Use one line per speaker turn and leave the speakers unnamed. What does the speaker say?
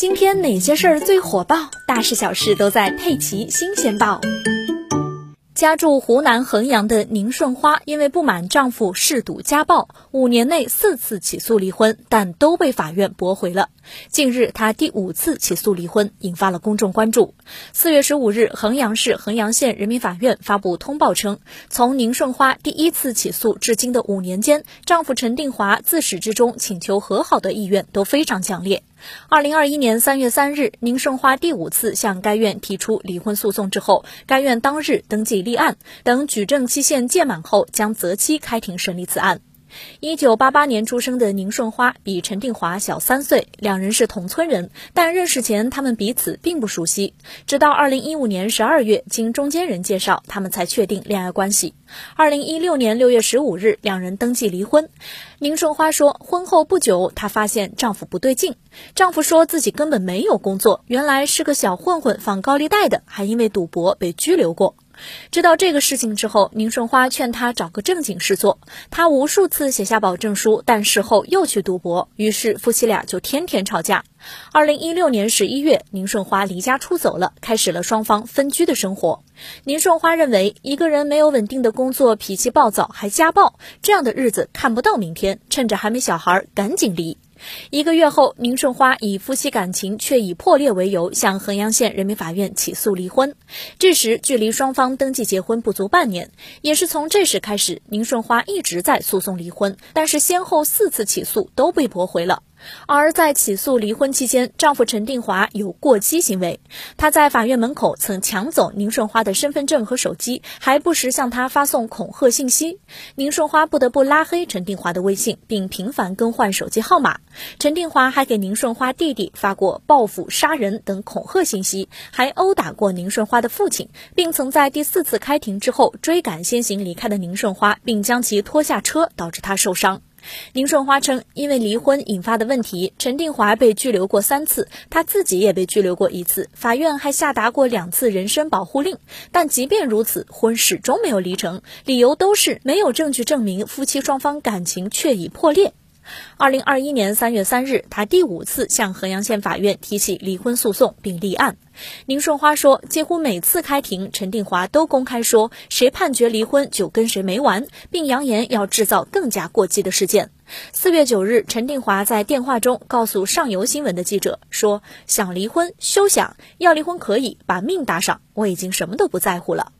今天哪些事儿最火爆？大事小事都在《佩奇新鲜报》。家住湖南衡阳的宁顺花，因为不满丈夫嗜赌家暴，五年内四次起诉离婚，但都被法院驳回了。近日，她第五次起诉离婚，引发了公众关注。四月十五日，衡阳市衡阳县人民法院发布通报称，从宁顺花第一次起诉至今的五年间，丈夫陈定华自始至终请求和好的意愿都非常强烈。二零二一年三月三日，宁顺花第五次向该院提出离婚诉讼之后，该院当日登记立案，等举证期限届满后，将择期开庭审理此案。一九八八年出生的宁顺花比陈定华小三岁，两人是同村人，但认识前他们彼此并不熟悉。直到二零一五年十二月，经中间人介绍，他们才确定恋爱关系。二零一六年六月十五日，两人登记离婚。宁顺花说，婚后不久，她发现丈夫不对劲。丈夫说自己根本没有工作，原来是个小混混，放高利贷的，还因为赌博被拘留过。知道这个事情之后，宁顺花劝他找个正经事做。他无数次写下保证书，但事后又去赌博，于是夫妻俩就天天吵架。二零一六年十一月，宁顺花离家出走了，开始了双方分居的生活。宁顺花认为，一个人没有稳定的工作，脾气暴躁，还家暴，这样的日子看不到明天。趁着还没小孩，赶紧离。一个月后，宁顺花以夫妻感情却已破裂为由，向衡阳县人民法院起诉离婚。这时，距离双方登记结婚不足半年。也是从这时开始，宁顺花一直在诉讼离婚，但是先后四次起诉都被驳回了。而在起诉离婚期间，丈夫陈定华有过激行为。他在法院门口曾抢走宁顺花的身份证和手机，还不时向她发送恐吓信息。宁顺花不得不拉黑陈定华的微信，并频繁更换手机号码。陈定华还给宁顺花弟弟发过报复、杀人等恐吓信息，还殴打过宁顺花的父亲，并曾在第四次开庭之后追赶先行离开的宁顺花，并将其拖下车，导致他受伤。宁顺花称，因为离婚引发的问题，陈定华被拘留过三次，他自己也被拘留过一次，法院还下达过两次人身保护令。但即便如此，婚始终没有离成，理由都是没有证据证明夫妻双方感情确已破裂。二零二一年三月三日，他第五次向衡阳县法院提起离婚诉讼并立案。宁顺花说，几乎每次开庭，陈定华都公开说谁判决离婚就跟谁没完，并扬言要制造更加过激的事件。四月九日，陈定华在电话中告诉上游新闻的记者说：“想离婚休想，要离婚可以把命搭上，我已经什么都不在乎了。”